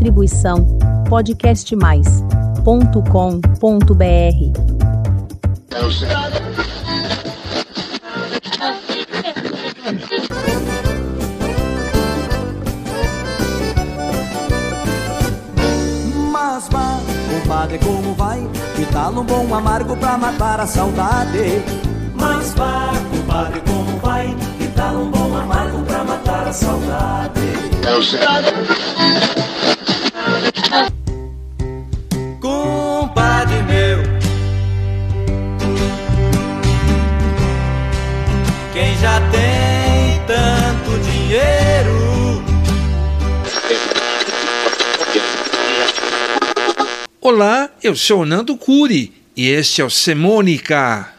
Distribuição podcastmais.com.br. Mas vá, compadre, como vai? Que tal um bom amargo pra matar a saudade? Mas vá, compadre, como vai? Que tal um bom amargo pra matar a saudade? Compadre meu, quem já tem tanto dinheiro, Olá, eu sou Nando Curi e este é o Semônica.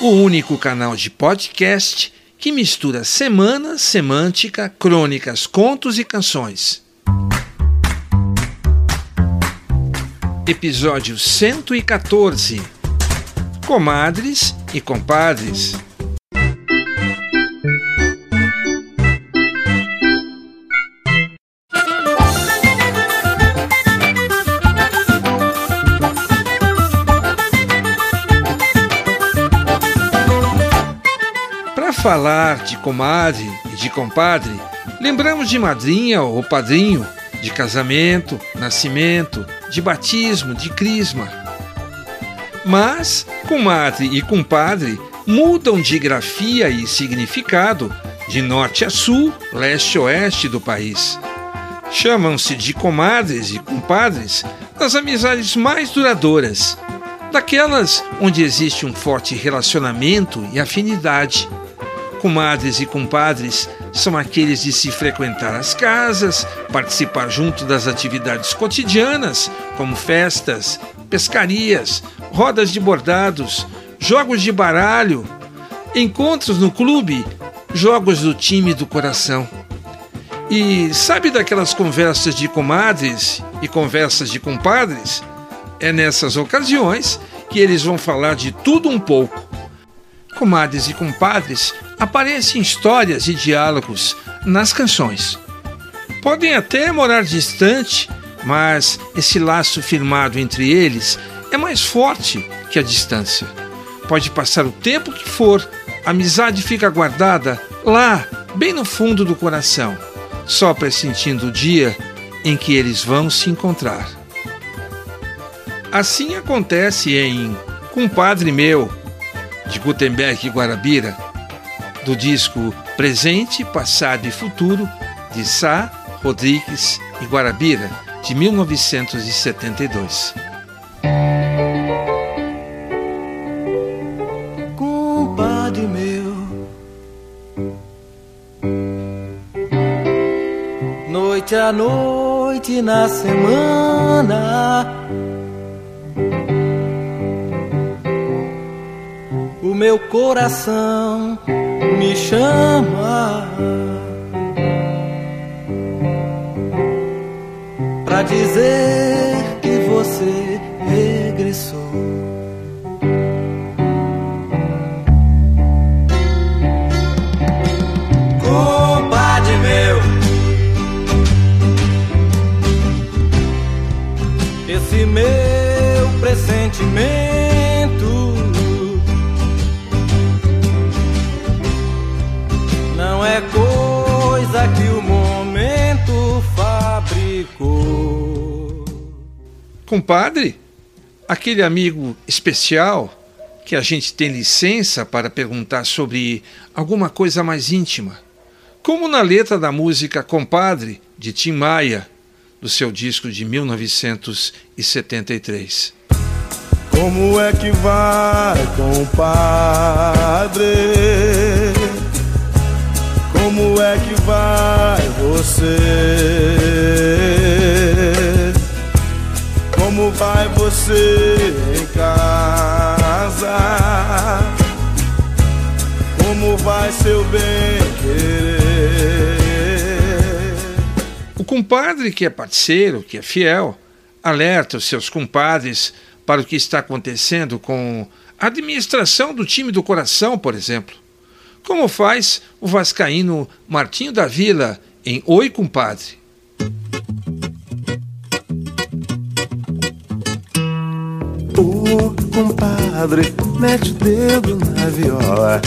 O único canal de podcast que mistura semana, semântica, crônicas, contos e canções. Episódio 114 Comadres e compadres. Falar de comadre e de compadre, lembramos de madrinha ou padrinho, de casamento, nascimento, de batismo, de crisma. Mas comadre e compadre mudam de grafia e significado de norte a sul, leste a oeste do país. Chamam-se de comadres e compadres nas amizades mais duradouras, daquelas onde existe um forte relacionamento e afinidade. Comadres e compadres são aqueles de se frequentar as casas, participar junto das atividades cotidianas, como festas, pescarias, rodas de bordados, jogos de baralho, encontros no clube, jogos do time do coração. E sabe daquelas conversas de comadres e conversas de compadres? É nessas ocasiões que eles vão falar de tudo um pouco. Comadres e compadres aparecem histórias e diálogos nas canções. Podem até morar distante, mas esse laço firmado entre eles é mais forte que a distância. Pode passar o tempo que for, a amizade fica guardada lá, bem no fundo do coração, só pressentindo o dia em que eles vão se encontrar. Assim acontece em Compadre Meu, de Gutenberg e Guarabira, do disco Presente, Passado e Futuro, de Sá, Rodrigues e Guarabira, de 1972. compadre meu. Noite a noite na semana. Meu coração me chama pra dizer que você regressou. compadre meu. Esse meu pressentimento Compadre, aquele amigo especial que a gente tem licença para perguntar sobre alguma coisa mais íntima, como na letra da música Compadre, de Tim Maia, do seu disco de 1973. Como é que vai, compadre? Como é que vai você? Como vai você em casa? Como vai seu bem querer? O compadre que é parceiro, que é fiel, alerta os seus compadres para o que está acontecendo com a administração do time do coração, por exemplo. como faz o vascaíno Martinho da Vila em Oi Compadre. Compadre, mete o dedo na viola.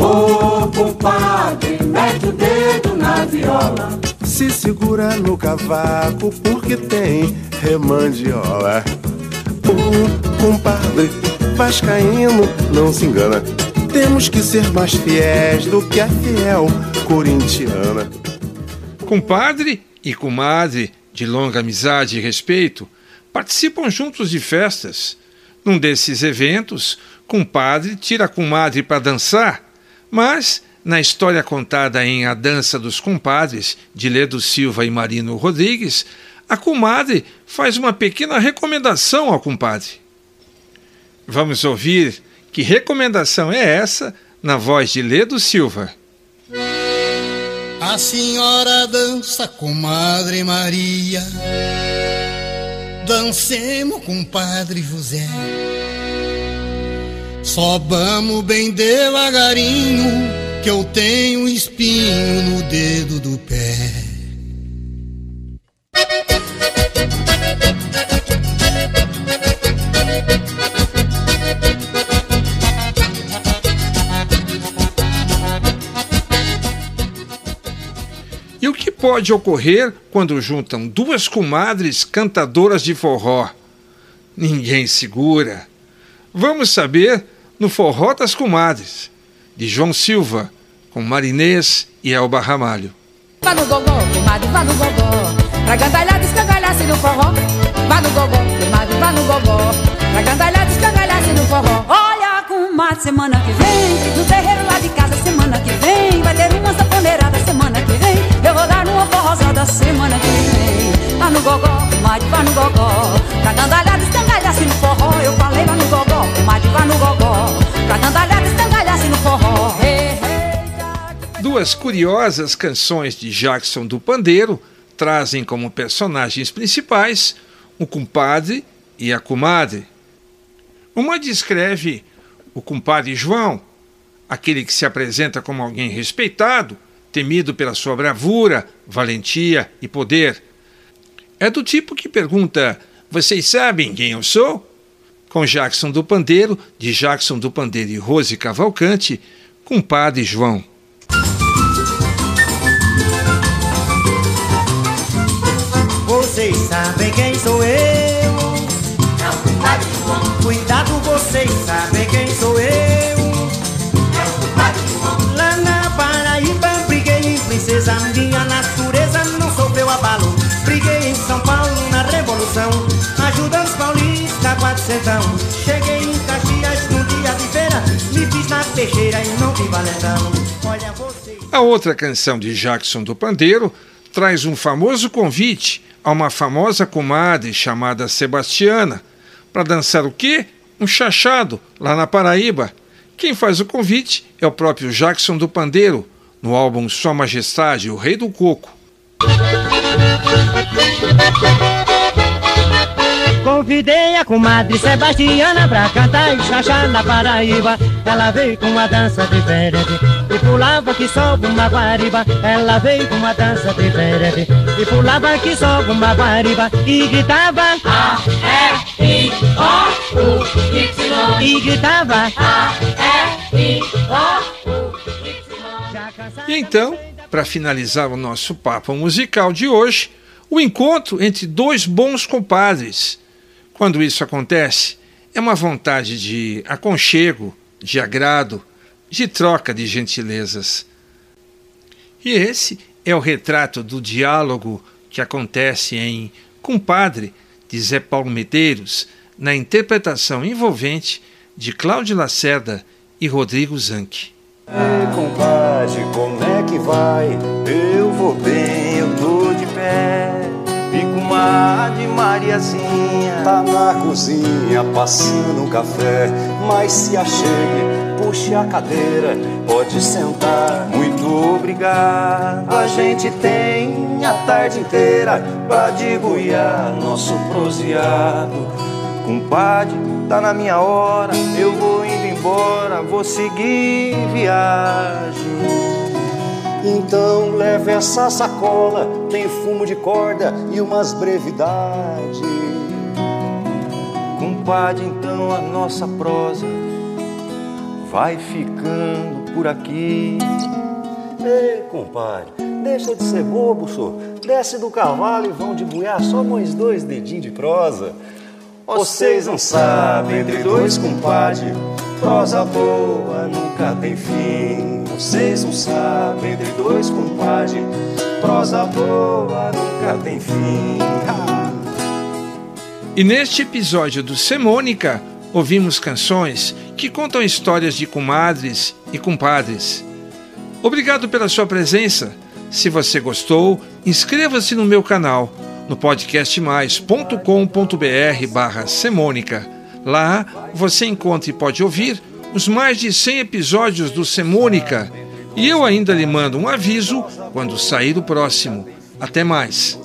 Ô compadre, mete o dedo na viola. Se segura no cavaco porque tem remandiola. Ô compadre, vascaíno, não se engana. Temos que ser mais fiéis do que a fiel corintiana. Compadre e comadre de longa amizade e respeito participam juntos de festas. Num desses eventos, compadre tira a comadre para dançar, mas na história contada em A Dança dos Compadres, de Ledo Silva e Marino Rodrigues, a comadre faz uma pequena recomendação ao compadre. Vamos ouvir que recomendação é essa na voz de Ledo Silva. A senhora dança, comadre Maria. Dancemos, compadre José. Sobamos bem devagarinho, que eu tenho espinho no dedo do pé. Pode ocorrer quando juntam duas comadres cantadoras de forró? Ninguém segura. Vamos saber no Forró das Comadres, de João Silva, com Marinês e Elba Ramalho. Vá no gogó, comadre, vá no gogó Pra gandalhar, descangalhar-se no forró Vá no gogó, comadre, vá no gogó Pra gandalhar, descangalhar-se no forró Olha, comadre, semana que vem No terreiro lá de casa, semana que vem. No gogó, vá no gogó. Pra descangalhar-se no forró. Eu falei, no gogó, vá no gogó. Pra descangalhar-se no forró. Duas curiosas canções de Jackson do Pandeiro trazem como personagens principais o compadre e a comadre. Uma descreve o compadre João, aquele que se apresenta como alguém respeitado, temido pela sua bravura, valentia e poder. É do tipo que pergunta: Vocês sabem quem eu sou? Com Jackson do Pandeiro, de Jackson do Pandeiro e Rose Cavalcante, compadre João. Vocês sabem quem sou eu? É o compadre João, Cuidado, vocês sabem quem sou eu? Cheguei em Caxias num dia de feira, me fiz na peixeira e não valentão. Olha vocês. A outra canção de Jackson do Pandeiro traz um famoso convite a uma famosa comadre chamada Sebastiana para dançar o quê? Um chachado lá na Paraíba. Quem faz o convite é o próprio Jackson do Pandeiro, no álbum Sua Majestade, o Rei do Coco. Convidei a comadre Sebastiana pra cantar e chachar na Paraíba. Ela veio com uma dança diferente e pulava que só uma guariba. Ela veio com uma dança diferente e pulava que só uma guariba e gritava A, E, I, O, U, Y. e gritava. A, E, I, O, U, Y. E então, para finalizar o nosso papo musical de hoje, o encontro entre dois bons compadres. Quando isso acontece, é uma vontade de aconchego, de agrado, de troca de gentilezas. E esse é o retrato do diálogo que acontece em Compadre, de Zé Paulo Medeiros, na interpretação envolvente de Cláudio Lacerda e Rodrigo Zanck. Compadre, como é que vai? Eu vou bem, eu tô de pé. E comadre Mariazinha tá na cozinha passando café. Mas se achegue, puxe a cadeira, pode sentar. Muito obrigado. A gente tem a tarde inteira pra debulhar nosso proseado. Compadre, tá na minha hora, eu vou indo embora, vou seguir viagem. Então leve essa sacola, tem fumo de corda e umas brevidades. Compadre, então a nossa prosa vai ficando por aqui. Ei, compadre, deixa de ser bobo, senhor. Desce do cavalo e vão de buiar só mais dois dedinhos de prosa. Vocês não sabem, entre dois compadre, prosa boa nunca tem fim. Vocês não sabem, entre dois compadre, prosa boa nunca tem fim. E neste episódio do Semônica, ouvimos canções que contam histórias de comadres e compadres. Obrigado pela sua presença. Se você gostou, inscreva-se no meu canal no podcastmais.com.br barra Semônica. Lá você encontra e pode ouvir os mais de 100 episódios do Semônica. E eu ainda lhe mando um aviso quando sair o próximo. Até mais.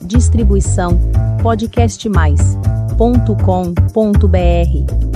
Distribuição podcastmais.com.br